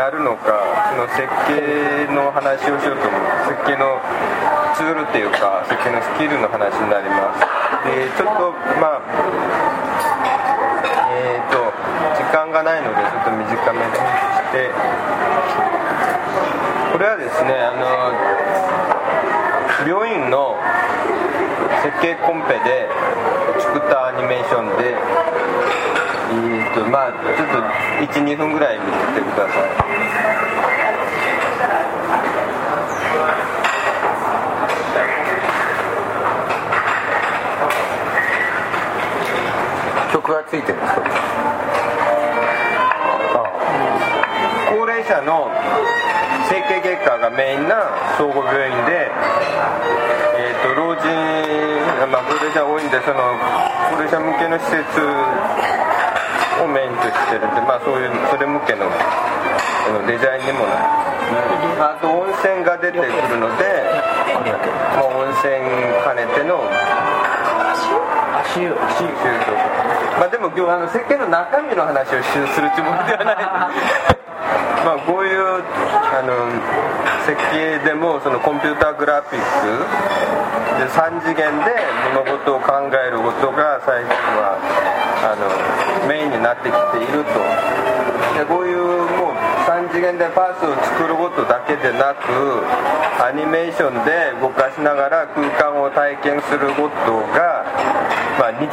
やるのかその設計の話をしようと思う。設計のツールっていうか設計のスキルの話になります。でちょっとまあえっ、ー、と時間がないのでちょっと短めにして。これはですねあの病院の設計コンペで作ったアニメーションでえーとまあちょっと12分ぐらい見ててください。曲がついてるんです高齢者の整形外科がメインな総合病院で、えーと、老人、まあ、高齢者多いんでその高齢者向けの施設をメインとしてるんで、まあ、そういうそれ向けのデザインにもなる。あと温泉が出てくるので、まあ、温泉兼ねての足湯？足湯とか。まあでも今日あの設計の中身の話をするつもりではないまあ、こういうあの設計でもそのコンピューターグラフィックで3次元で物事を考えることが最近はあのメインになってきていると。でこういうもう3次元でパースを作ることだけでなくアニメーションで動かしながら空間を体験することが、まあ日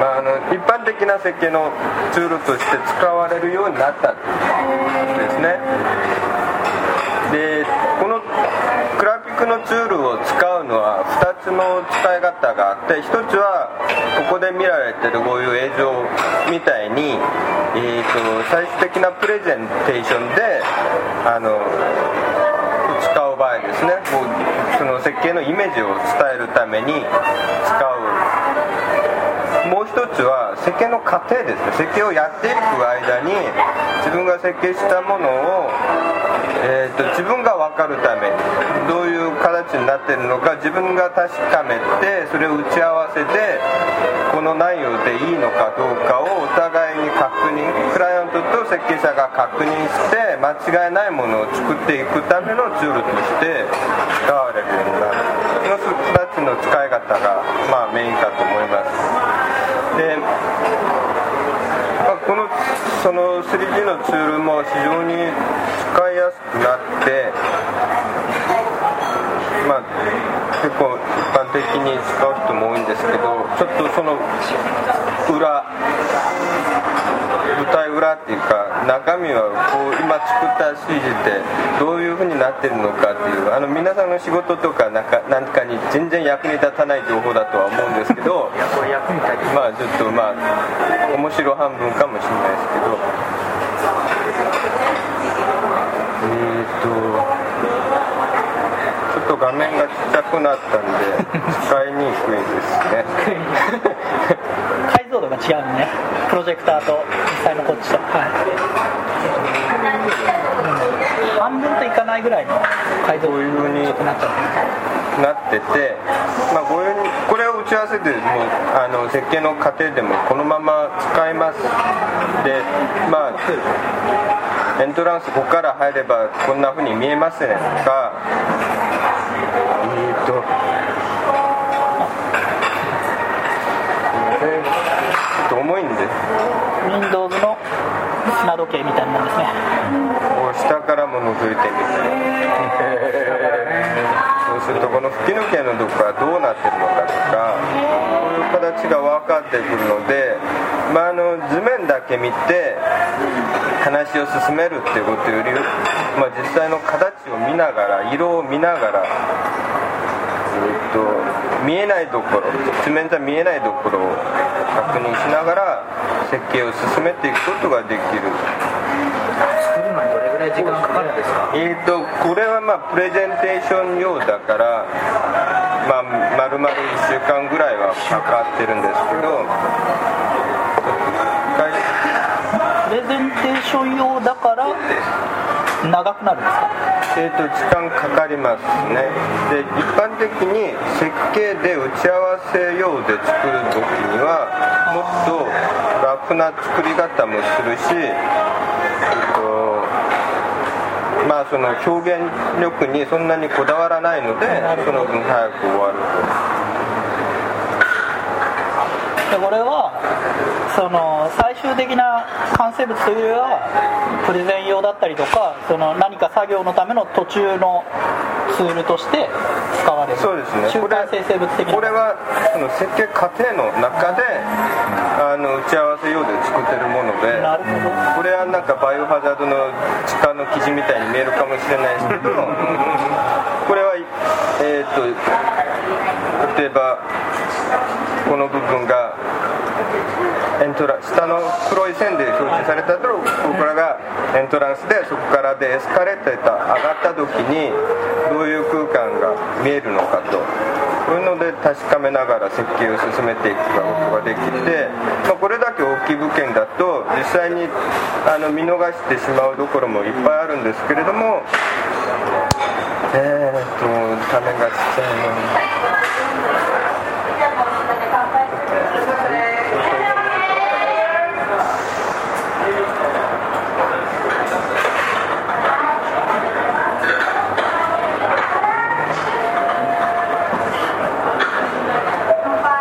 まあ、あの一般的な設計のツールとして使われるようになったツールを使うのは2つの使い方があって1つはここで見られてるこういう映像みたいに、えーと、最終的なプレゼンテーションであの使う場合ですね。こうその設計のイメージを伝えるために使う。もう一つは設計の過程ですね。設計をやっていく間に自分が設計したものを、えーと、自分が分かるためにどういう形になってるのか自分が確かめてそれを打ち合わせてこの内容でいいのかどうかをお互いに確認クライアントと設計者が確認して間違いないものを作っていくためのツールとして使われるようになる。この2つの使い方が、まあ、メインかと思います。で、その 3D のツールも非常に使いやすくなってまあ結構一般的に使う人も多いんですけどちょっとその裏裏っていうか中身はこう今作った CG ってどういう風になってるのかっていうあの皆さんの仕事とかなんかなんかに全然役に立たない情報だとは思うんですけど まあちょっとまあ面白半分かもしれないですけど。えっ、ー、とちょっと画面がちっちゃくなったんで使いにくいですね が違うんね。プロジェクターと実際のこっちと。はい、うん、半分といかないぐらいの解像度がちょっとなっちゃうなってて、まあ、こういうこれを打ち合わせでもあの設計の過程でもこのまま使います。でまあエントランスここから入ればこんな風に見えますね。とかえー、っとと重いんで。Windows の砂時計みたいなもんですね。下からも覗いてみて。そうするとこの吹き抜けのとこがどうなってるのかとかこういう形が分かってくるので、まあ、あの図面だけ見て話を進めるっていうことより、まあ、実際の形を見ながら色を見ながらと見えないところ地面じゃ見えないところを確認しながら設計を進めていくことができる。作るのにどれぐらい時間かかるんですか？えーとこれはまあプレゼンテーション用だからまあ丸々1週間ぐらいはかかってるんですけど。プレゼンテーション用だからん長くなるんですか？えー、と時間かかりますね。で一般的に設計で打ち合わせ用で作る時にはもっと楽な作り方もするし、えーとまあその表現力にそんなにこだわらないのでその分早く終わるでこれはその最終的な完成物というよりはプレゼン用だったりとかその何か作業のための途中のツールとして使われる。そうですね。中間生成物的な。これはその設計過程の中であの打ち合わせ用で作ってるものでなるほど。これはなんかバイオハザードの地下の記事みたいに見えるかもしれないですけど これはえーっと例えばこの部分がトラ下の黒い線で表示されたところからがエントランスでそこからでエスカレーター上がった時にどういう空間が見えるのかとそういうので確かめながら設計を進めていくことができて、まあ、これだけ大きい物件だと実際にあの見逃してしまうところもいっぱいあるんですけれどもえー、っと画面がちっちゃいのに。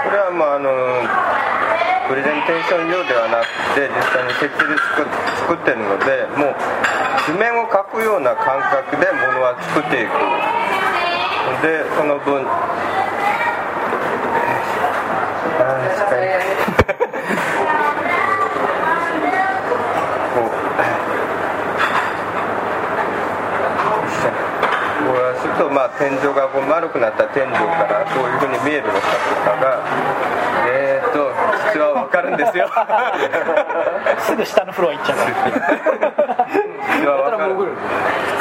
これはもうあのプレゼンテーション用ではなくて実際に設計で作ってるのでもう図面を描くような感覚でものは作っていく。でその分あー近いこう こうするとまあ天井がこう丸くなった天井からこういうふうに見えるのかとかが、るんですよ。すぐ下のフロア行っちゃうから。実は分かる。普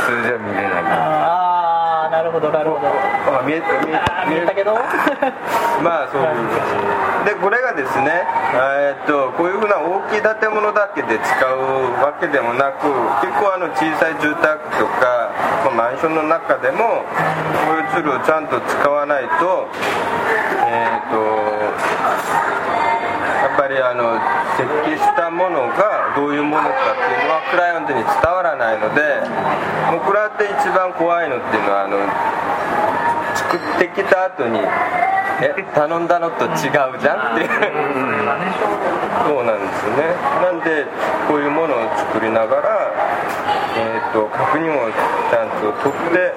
通じゃ見れないああなるほどなるほど。あ見えた見えた見えたけど。まあそういう。でこれがですねえーっとこういうふうな大きい建物だけで使うわけでもなく結構あの小さい住宅とか、まあ、マンションの中でもこういうツールをちゃんと使わないとえーとやっぱりあの設計したものがどういうものかっていうのはクライアントに伝わらないのでもうこれって一番怖いのっていうのはあの作ってきた後にえ頼んだのと違うじゃんっていう。そうなん。ですよねなん。でこういうものを作りながら、と確認をちゃんと取って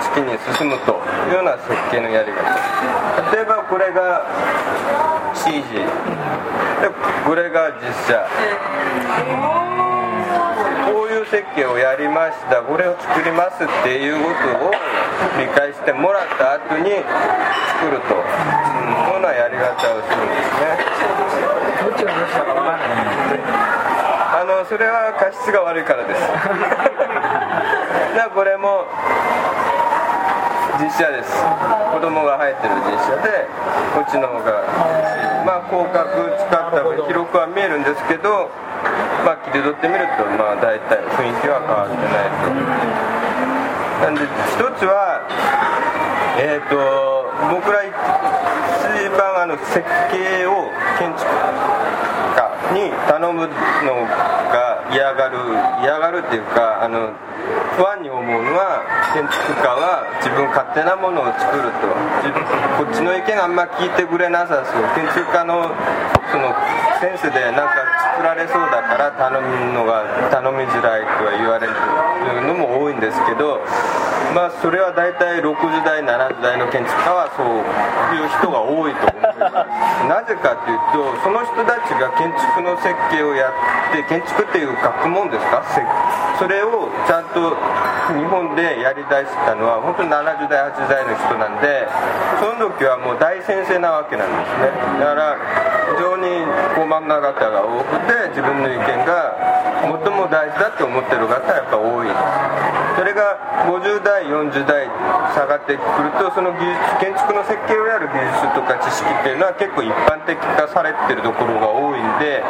月に進むというような設計のやり方例えばこれが CG でこれが実写こういう設計をやりましたこれを作りますっていうことを理解してもらった後に作ると、うん、そういうようなやり方をするんですねどっちがどっちだか分かんないあのそれは過失が悪いからです。だからこれも実写です。子供が入ってる実写でこっちの方がまあ広角使った分記録は見えるんですけどまあ切り取ってみるとまあ大体雰囲気は変わってないと。なんで一つはえっ、と僕ら一番あの設計を建築に頼むのが嫌がる嫌がるっていうかあの不安に思うのは建築家は自分勝手なものを作ると。こっちの意見あんま聞いてくれなさそう。建築家のそのセンスでなんか作られそうだから頼むのが頼みづらいとは言われるのも多いんですけどまあそれは大体60代70代の建築家はそういう人が多いと思います。なぜかというとその人たちが建築の設計をやって建築っていう学問ですか？それをちゃんと日本でやりだしたのは本当に70代80代の人なんでその時はもう大先生なわけなんですね。だから非常に方が多くて自分の意見が最も大事だと思ってる方はやっぱ多い。それがが50代40代下がってくるとその技術建築の設計をやる技術とか知識っていうのは結構一般的化されてるところが多いんで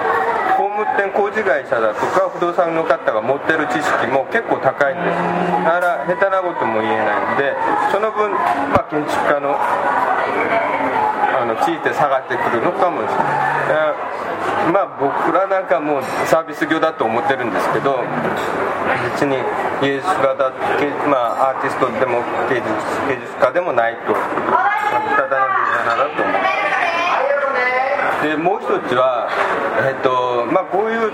工務店工事会社だとか不動産の方が持ってる知識も結構高いんです。だから下手なことも言えないんでその分、まあ、建築家のあの地位って下がってくるのかもしれない。まあ僕らなんかもうサービス業だと思ってるんですけど別に芸術家だけ、まあ、アーティストでも芸術芸術家でもないと。ただのデザイナーだと思う。でもう一つはえっとまあこういう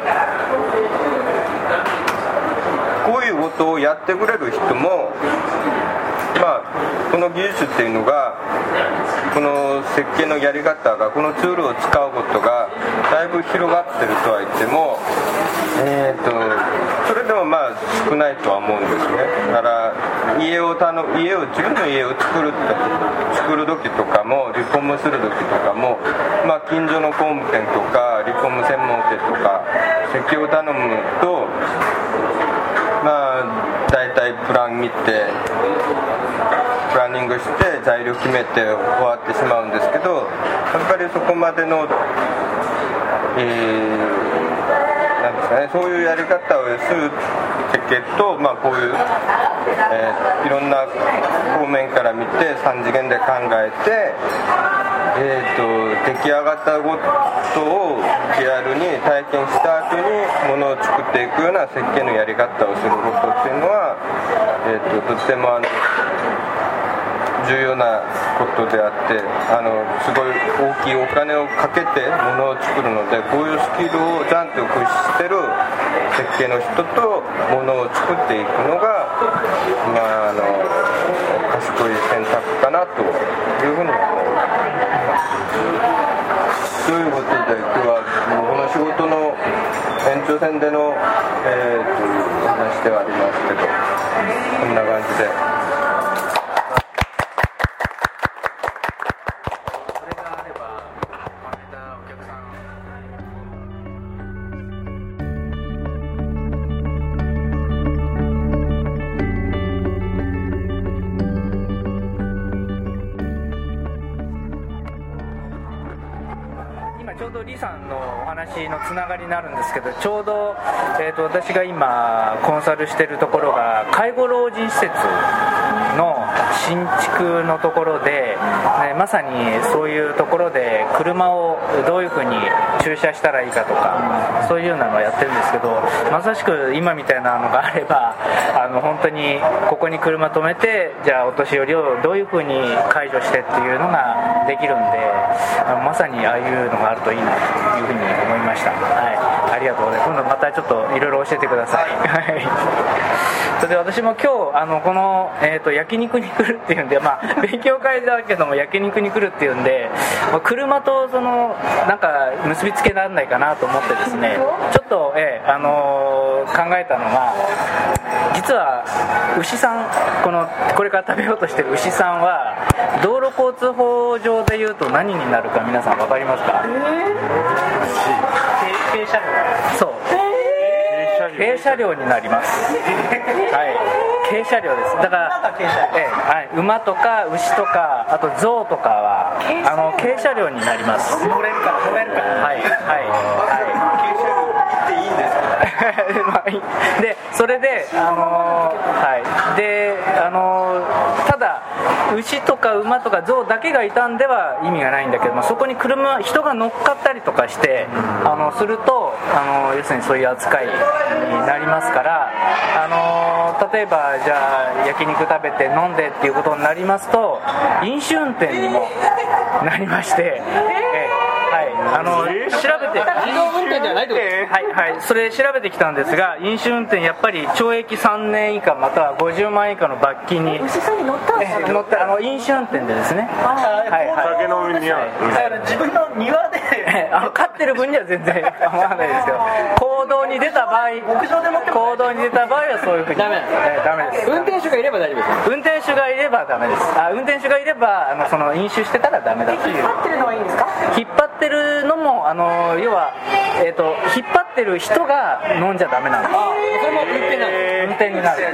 こういうことをやってくれる人もまあこの技術っていうのがこの設計のやり方がこのツールを使うことがだいぶ広がってるとは言ってもえー、とそれでもまあ少ないとは思うんですね。だから家を頼家を自分の家を作る作る時とかもリフォームする時とかも、まあ、近所の工務店とかリフォーム専門店とか設計を頼むとまあ大体プラン見てプランニングして材料決めて終わってしまうんですけどやっぱりそこまでのなんですかね、そういうやり方をする設計と、まあ、こういう、えーいろんな方面から見て3次元で考えて、えー、と出来上がったことをリアルに体験した後にものを作っていくような設計のやり方をすることっていうのは、えー、ととってもあの重要なことであってあのすごい大きいお金をかけてものを作るのでこういうスキルをちゃんと駆使してる設計の人とものを作っていくのが、まあ、あの賢い選択かなというふうに思います。ということで今日はこの仕事の延長線での、えー、と話ではありますけどになるんですけどちょうど、えー、と私が今コンサルしてるところが介護老人施設の新築のところで、ねまさにそういうところで車をどういうふうに駐車したらいいかとかそういうようなのをやってるんですけどまさしく今みたいなのがあればあの本当にここに車止めてじゃあお年寄りをどういうふうに介助してっていうのができるんでまさにああいうのがあるといいなというふうに思いました、はい、ありがとうございます。今度またちょっといろいろ教えてください、はい、それで私も今日あのこの、えー、と焼肉に来るっていうんで、まあ、勉強会だけども焼肉に来るっていうんで、まあ車とそのなんか結びつけられないかなと思ってですね。ちょっと、えーあのー考えたのが実は牛さんこのこれから食べようとしてる牛さんは道路交通法上でいうと何になるか皆さん分かりますか？軽車両そう軽車両になります。はい。軽車両です。だからええはい、馬とか牛とかあと象とかはあの軽車両になります。乗れるから乗れるから。はいはいはい。っていいんで でそれであのーはい。であのー牛とか馬とか象だけがいたんでは意味がないんだけどもそこに車人が乗っかったりとかしてあのするとあの要するにそういう扱いになりますからあの例えばじゃあ焼肉食べて飲んでっていうことになりますと飲酒運転にもなりまして、えはい。あの調べて。自動運転ではないってはいはい、それ調べてきたんですが飲酒運転やっぱり懲役3年以下または50万円以下の罰金に牛さんに乗ったんですよえ乗ってあの飲酒運転でですね。はいはい。酒飲みには。だから自分の庭で。え あの飼ってる分には全然 構わないですけど行動に出た場合牧場で乗っても行動に出た場合はそういうふうに。ダメ。ダメです。運転手がいれば大丈夫です。運転手がいればダメです。あ運転手がいればあのその飲酒してたらダメだという。ってるのはいいんですか？引っ張ってるのもあのの要は、えー、と引っ張ってる人が飲んじゃダメなんです。それも運転な運転になる。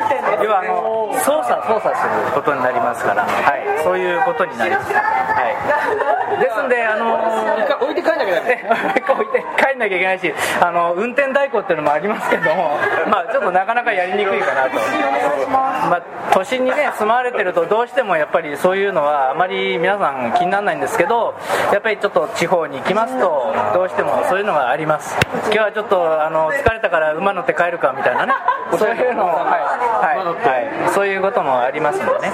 要はあの操作操作することになりますから、はい、そういうことになります、はい、ですんであの一回置いて帰んなきゃダメこう 置いて帰んなきゃいけないしあの運転代行っていうのもありますけどもまあちょっとなかなかやりにくいかなと。まあ都心にね住まわれてるとどうしてもやっぱりそういうのはあまり皆さん気にならないんですけどやっぱりちょっと地方に行きますとどうしてもそういうのがあります。今日はちょっとあの疲れたから馬乗って帰るかみたいなね。そういうのをはい、はいはい、そういうこともありますんでね。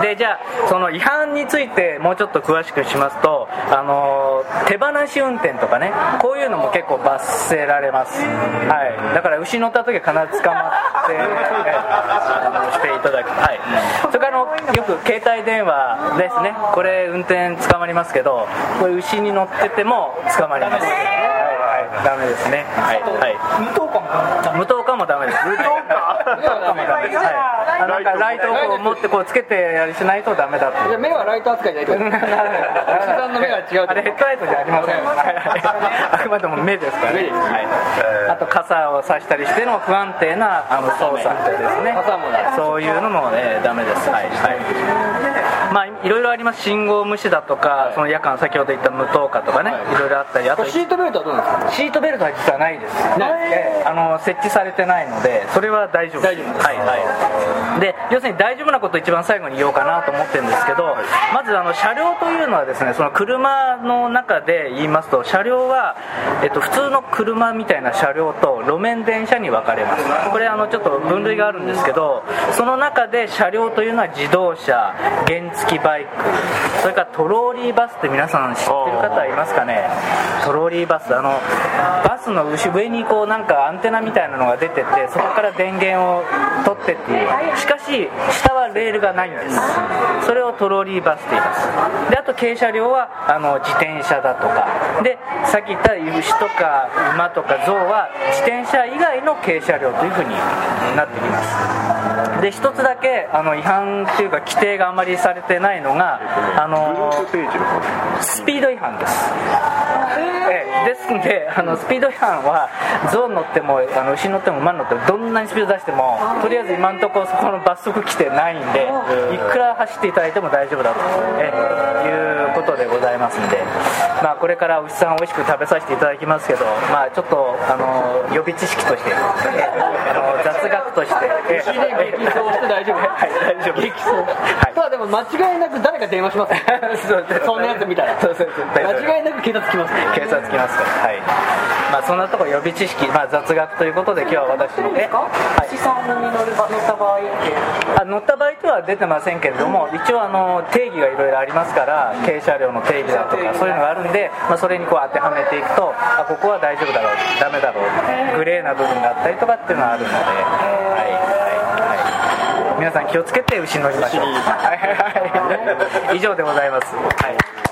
でじゃあその違反についてもうちょっと詳しくしますとあの手放し運転とかね。こういうのも結構罰せられます、はい、だから牛乗った時は必ず捕まって、え あのしていただく、はい、それからのよく携帯電話ですね。これ運転捕まりますけどこれ牛に乗ってても捕まります。ダメですね。はい、はい。無灯火もダメ無灯火もダメです。無灯火無灯火もダメです。はい。あなんかライトを持ってこうつけてやりしないとダメだってじゃあ目はライト扱いじゃないと。牛さんの目が違うあれヘッドライトじゃありません、はいはいあくまでも目ですからね、はい、あと傘を差したりしての不安定なあの操作ですね。そういうのもねダメです。はい、はい。まあいろいろあります。信号無視だとか、その夜間先ほど言った無灯火とかね、あったりあとシートベルトはどうなんですか？シートベルトは実はないです、ない。ええあの設置されてないのでそれは大丈夫大丈夫です。はいはい。で要するに大丈夫なことを一番最後に言おうかなと思ってるんですけどまずあの車両というのはですねその車の中で言いますと車両は、えっと、普通の車みたいな車両と路面電車に分かれます。これあのちょっと分類があるんですけどその中で車両というのは自動車原付バイクそれからトローリーバスって皆さん知ってる方いますかね？トローリーバスあのバスの後上にこうなんかアンテナみたいなのが出ててそこから電源を取ってっていう。しかし下はレールがないんです。それをトローリーバスって言います。であと軽車両はあの自転車だとか。でさっき言った牛とか馬とか象は自転車以外の軽車両というふうになってきます。で一つだけあの違反っていうか規定があまりされてないのがあのスピード違反です、ええですんであのスピード違反は象乗ってもあの牛乗っても馬乗ってもどんなにスピード出してもとりあえず今のところそこの罰則規定ないんでいくら走っていただいても大丈夫だと、ええいうことでございますんで、まあ、これから牛さん美味しく食べさせていただきますけど、まあ、ちょっとあの予備知識としてあの雑学として、ええ牛で激走して大丈夫？はい大丈夫。激走。はい。ただでも間違いなく誰か電話します。ねそんなやつ見たら。そうそうそう間違いなく警察来ます。ね警察来ますから。はい。まあそんなところ予備知識、まあ、雑学ということで今日は私のえはい。資産に乗る乗った場合って。あ乗った場合とは出てませんけれども一応あの定義がいろいろありますから軽車両の定義だとかそういうのがあるんで、まあ、それにこう当てはめていくとあここは大丈夫だろうダメだろうグレーな部分があったりとかっていうのはあるので、皆さん気をつけて牛乗りましょう。以上でございます、はい